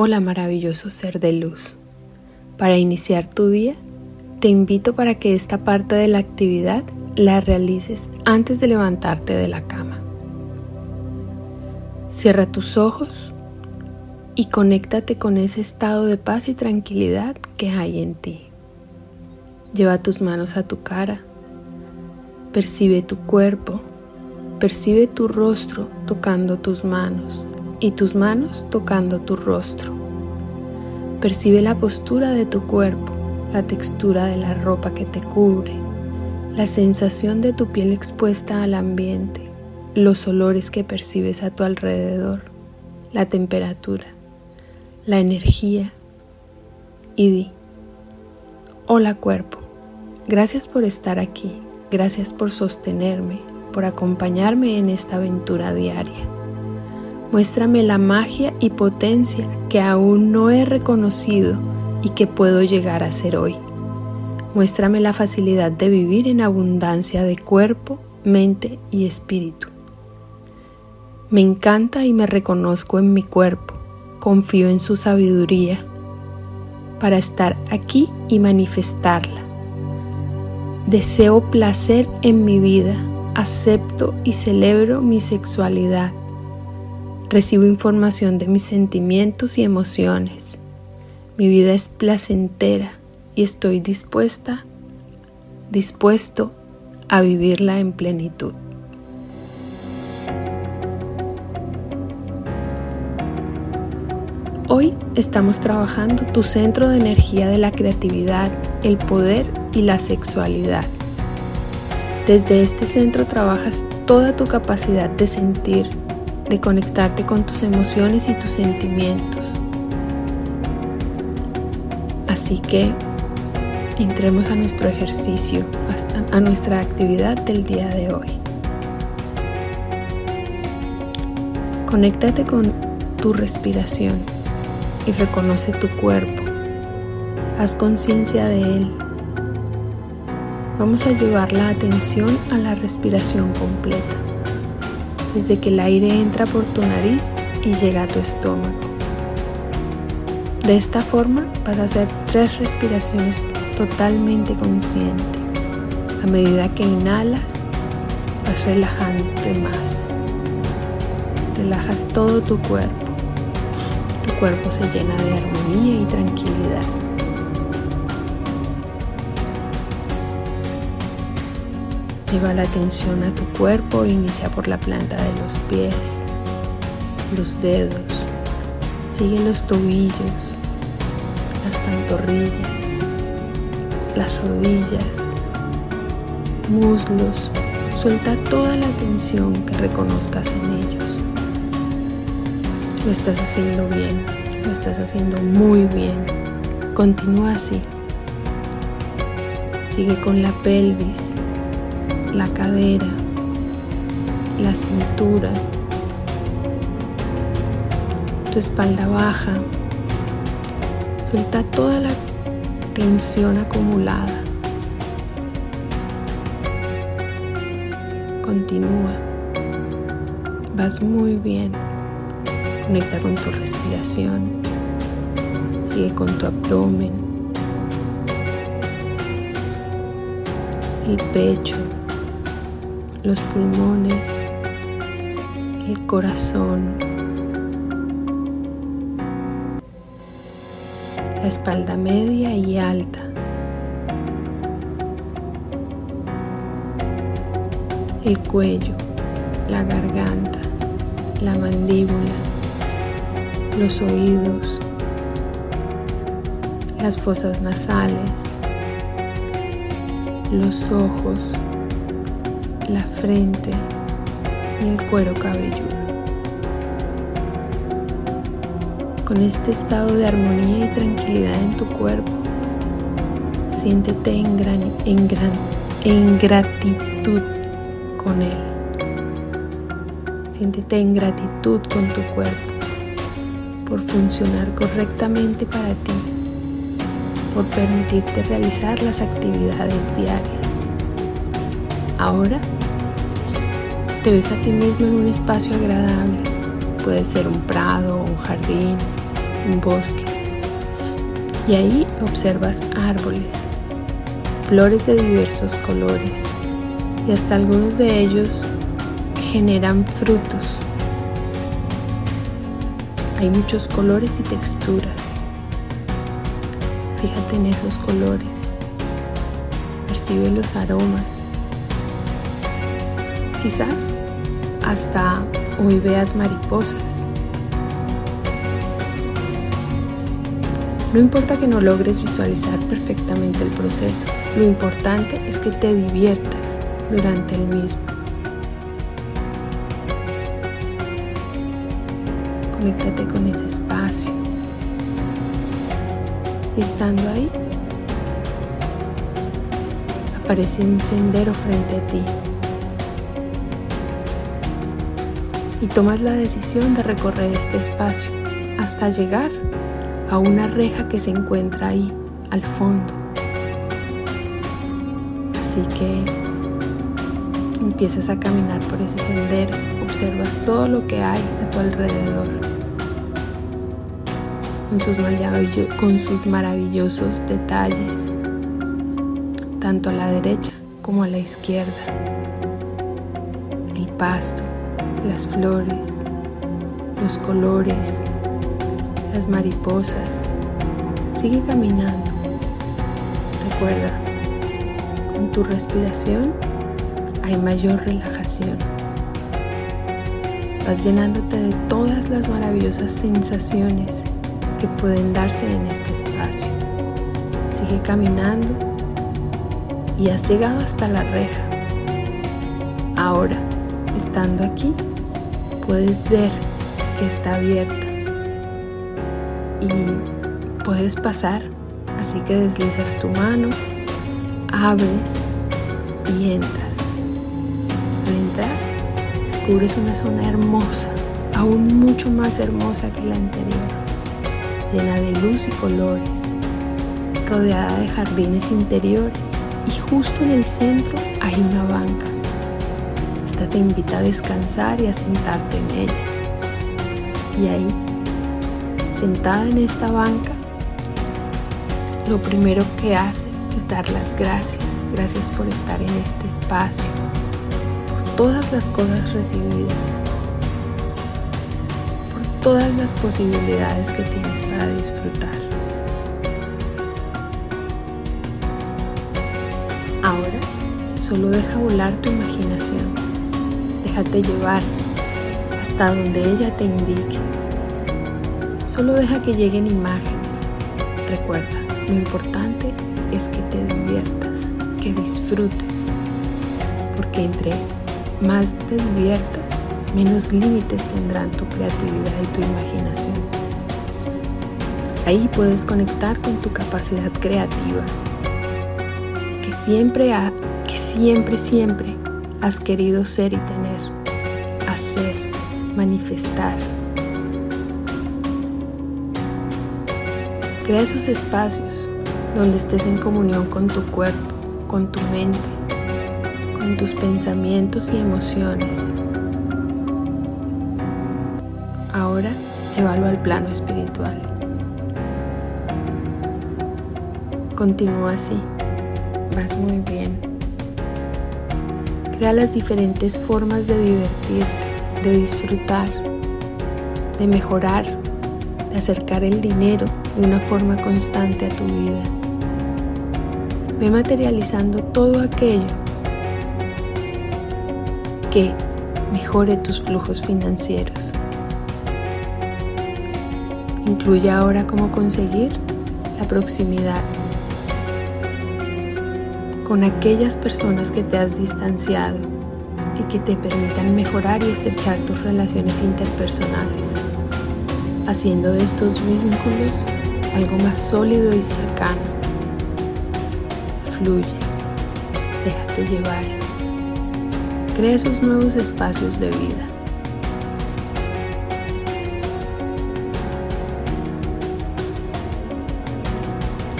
Hola maravilloso ser de luz. Para iniciar tu día, te invito para que esta parte de la actividad la realices antes de levantarte de la cama. Cierra tus ojos y conéctate con ese estado de paz y tranquilidad que hay en ti. Lleva tus manos a tu cara, percibe tu cuerpo, percibe tu rostro tocando tus manos y tus manos tocando tu rostro. Percibe la postura de tu cuerpo, la textura de la ropa que te cubre, la sensación de tu piel expuesta al ambiente, los olores que percibes a tu alrededor, la temperatura, la energía y di, hola cuerpo, gracias por estar aquí, gracias por sostenerme, por acompañarme en esta aventura diaria. Muéstrame la magia y potencia que aún no he reconocido y que puedo llegar a ser hoy. Muéstrame la facilidad de vivir en abundancia de cuerpo, mente y espíritu. Me encanta y me reconozco en mi cuerpo. Confío en su sabiduría para estar aquí y manifestarla. Deseo placer en mi vida. Acepto y celebro mi sexualidad Recibo información de mis sentimientos y emociones. Mi vida es placentera y estoy dispuesta, dispuesto a vivirla en plenitud. Hoy estamos trabajando tu centro de energía de la creatividad, el poder y la sexualidad. Desde este centro trabajas toda tu capacidad de sentir, de conectarte con tus emociones y tus sentimientos. Así que entremos a nuestro ejercicio, a nuestra actividad del día de hoy. Conéctate con tu respiración y reconoce tu cuerpo. Haz conciencia de él. Vamos a llevar la atención a la respiración completa desde que el aire entra por tu nariz y llega a tu estómago. De esta forma vas a hacer tres respiraciones totalmente consciente. A medida que inhalas, vas relajándote más. Relajas todo tu cuerpo. Tu cuerpo se llena de armonía y tranquilidad. Lleva la atención a tu cuerpo, inicia por la planta de los pies, los dedos, sigue los tobillos, las pantorrillas, las rodillas, muslos, suelta toda la tensión que reconozcas en ellos. Lo estás haciendo bien, lo estás haciendo muy bien. Continúa así. Sigue con la pelvis, la cadera, la cintura, tu espalda baja. Suelta toda la tensión acumulada. Continúa. Vas muy bien. Conecta con tu respiración. Sigue con tu abdomen. El pecho los pulmones, el corazón, la espalda media y alta, el cuello, la garganta, la mandíbula, los oídos, las fosas nasales, los ojos, la frente y el cuero cabelludo. Con este estado de armonía y tranquilidad en tu cuerpo, siéntete en, gran, en, gran, en gratitud con él. Siéntete en gratitud con tu cuerpo por funcionar correctamente para ti, por permitirte realizar las actividades diarias. Ahora te ves a ti mismo en un espacio agradable. Puede ser un prado, un jardín, un bosque. Y ahí observas árboles, flores de diversos colores y hasta algunos de ellos generan frutos. Hay muchos colores y texturas. Fíjate en esos colores. Percibe los aromas. Quizás hasta hoy veas mariposas. No importa que no logres visualizar perfectamente el proceso, lo importante es que te diviertas durante el mismo. Conéctate con ese espacio. Y estando ahí, aparece un sendero frente a ti. Y tomas la decisión de recorrer este espacio hasta llegar a una reja que se encuentra ahí, al fondo. Así que empiezas a caminar por ese sendero, observas todo lo que hay a tu alrededor, con sus, con sus maravillosos detalles, tanto a la derecha como a la izquierda, el pasto, las flores, los colores, las mariposas. Sigue caminando. Recuerda, con tu respiración hay mayor relajación. Vas llenándote de todas las maravillosas sensaciones que pueden darse en este espacio. Sigue caminando y has llegado hasta la reja. Ahora, estando aquí, puedes ver que está abierta y puedes pasar. Así que deslizas tu mano, abres y entras. Al entrar, descubres una zona hermosa, aún mucho más hermosa que la anterior, llena de luz y colores, rodeada de jardines interiores y justo en el centro hay una banca. Te invita a descansar y a sentarte en ella. Y ahí sentada en esta banca, lo primero que haces es dar las gracias. Gracias por estar en este espacio, por todas las cosas recibidas, por todas las posibilidades que tienes para disfrutar. Ahora solo deja volar tu imaginación. Déjate llevar hasta donde ella te indique. Solo deja que lleguen imágenes. Recuerda, lo importante es que te diviertas, que disfrutes. Porque entre más te diviertas, menos límites tendrán tu creatividad y tu imaginación. Ahí puedes conectar con tu capacidad creativa, que siempre, ha, que siempre, siempre has querido ser y tener, manifestar. Crea esos espacios donde estés en comunión con tu cuerpo, con tu mente, con tus pensamientos y emociones. Ahora llévalo al plano espiritual. Continúa así, vas muy bien. Crea las diferentes formas de divertirte, de disfrutar, de mejorar, de acercar el dinero de una forma constante a tu vida. Ve materializando todo aquello que mejore tus flujos financieros. Incluye ahora cómo conseguir la proximidad con aquellas personas que te has distanciado y que te permitan mejorar y estrechar tus relaciones interpersonales, haciendo de estos vínculos algo más sólido y cercano. Fluye, déjate llevar, crea esos nuevos espacios de vida.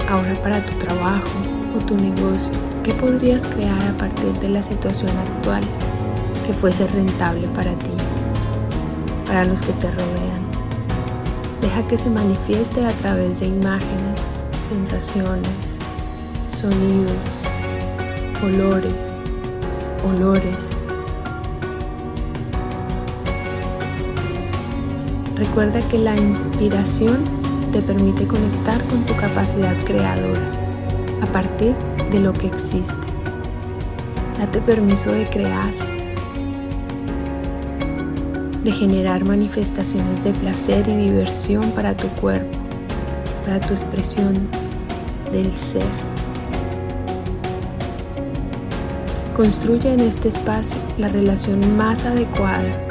Ahora para tu trabajo o tu negocio, ¿qué podrías crear a partir de la situación actual que fuese rentable para ti, para los que te rodean? Deja que se manifieste a través de imágenes, sensaciones, sonidos, colores, olores. Recuerda que la inspiración te permite conectar con tu capacidad creadora a partir de lo que existe. Date permiso de crear, de generar manifestaciones de placer y diversión para tu cuerpo, para tu expresión del ser. Construye en este espacio la relación más adecuada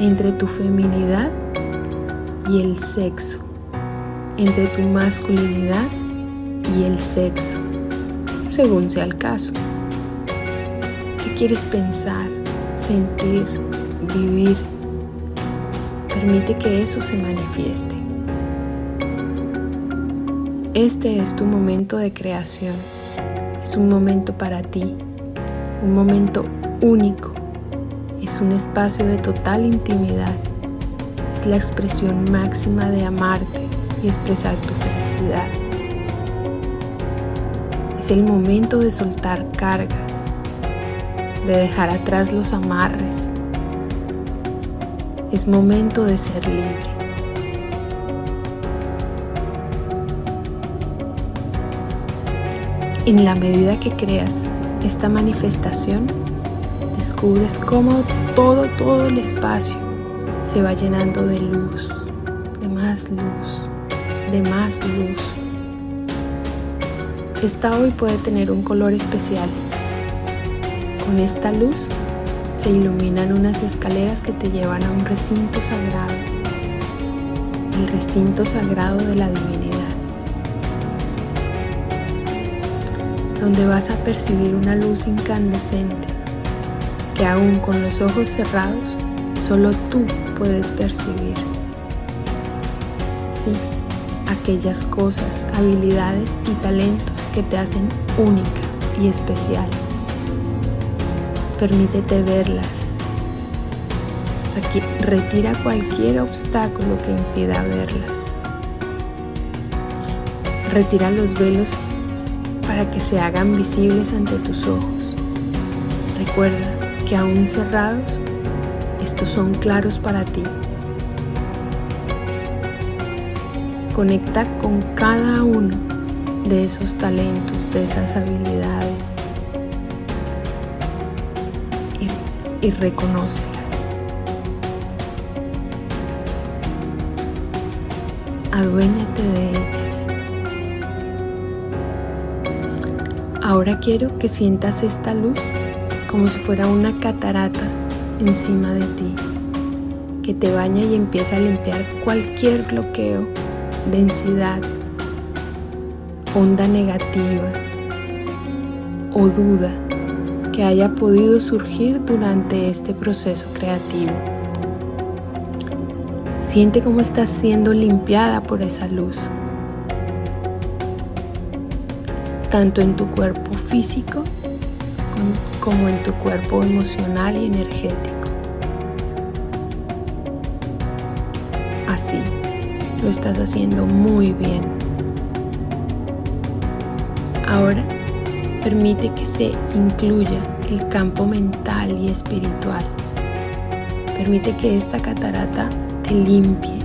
entre tu feminidad y el sexo, entre tu masculinidad y el sexo, según sea el caso. ¿Qué quieres pensar, sentir, vivir? Permite que eso se manifieste. Este es tu momento de creación. Es un momento para ti un momento único, es un espacio de total intimidad, es la expresión máxima de amarte y expresar tu felicidad. Es el momento de soltar cargas, de dejar atrás los amarres. Es momento de ser libre. En la medida que creas esta manifestación, descubres cómo todo, todo el espacio se va llenando de luz, de más luz, de más luz. Esta hoy puede tener un color especial. Con esta luz se iluminan unas escaleras que te llevan a un recinto sagrado, el recinto sagrado de la divinidad. donde vas a percibir una luz incandescente que aún con los ojos cerrados solo tú puedes percibir. Sí, aquellas cosas, habilidades y talentos que te hacen única y especial. Permítete verlas. Retira cualquier obstáculo que impida verlas. Retira los velos para que se hagan visibles ante tus ojos. Recuerda que aún cerrados, estos son claros para ti. Conecta con cada uno de esos talentos, de esas habilidades y, reconócelas. Aduéñate de ellas. Ahora quiero que sientas esta luz como si fuera una catarata encima de ti, que te baña y empieza a limpiar cualquier bloqueo, densidad, onda negativa o duda que haya podido surgir durante este proceso creativo. Siente cómo estás siendo limpiada por esa luz tanto en tu cuerpo físico como en tu cuerpo emocional y energético. Así, lo estás haciendo muy bien. Ahora, permite que se incluya el campo mental y espiritual. Permite que esta catarata te limpie.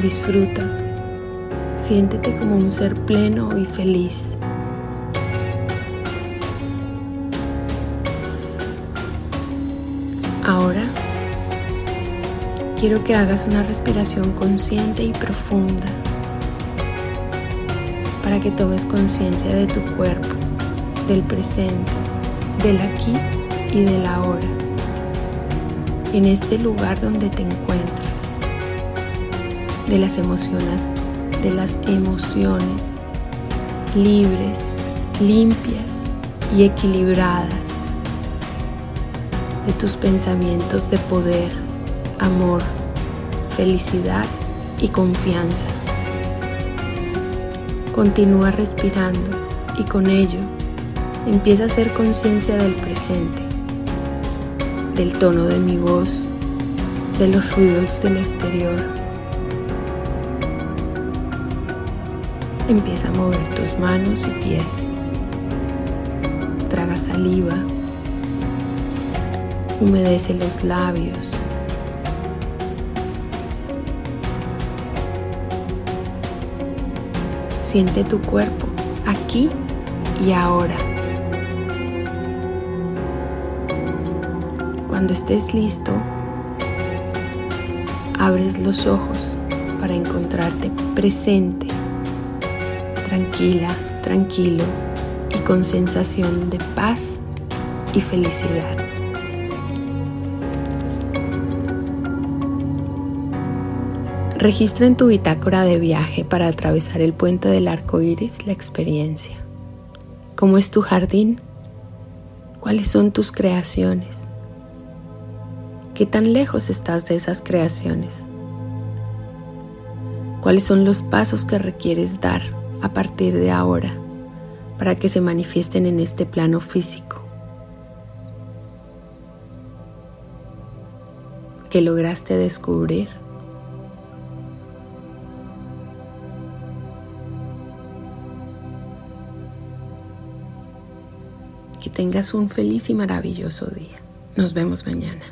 Disfruta Siéntete como un ser pleno y feliz. Ahora quiero que hagas una respiración consciente y profunda para que tomes conciencia de tu cuerpo, del presente, del aquí y del ahora, en este lugar donde te encuentras, de las emociones de las emociones libres, limpias y equilibradas, de tus pensamientos de poder, amor, felicidad y confianza. Continúa respirando y con ello empieza a hacer conciencia del presente, del tono de mi voz, de los ruidos del exterior. Empieza a mover tus manos y pies. Traga saliva. Humedece los labios. Siente tu cuerpo aquí y ahora. Cuando estés listo, abres los ojos para encontrarte presente, tranquila, tranquilo y con sensación de paz y felicidad. Registra en tu bitácora de viaje para atravesar el puente del arco iris la experiencia. ¿Cómo es tu jardín? ¿Cuáles son tus creaciones? ¿Qué tan lejos estás de esas creaciones? ¿Cuáles son los pasos que requieres dar a partir de ahora para que se manifiesten en este plano físico? ¿Qué lograste descubrir? Tengas un feliz y maravilloso día. Nos vemos mañana.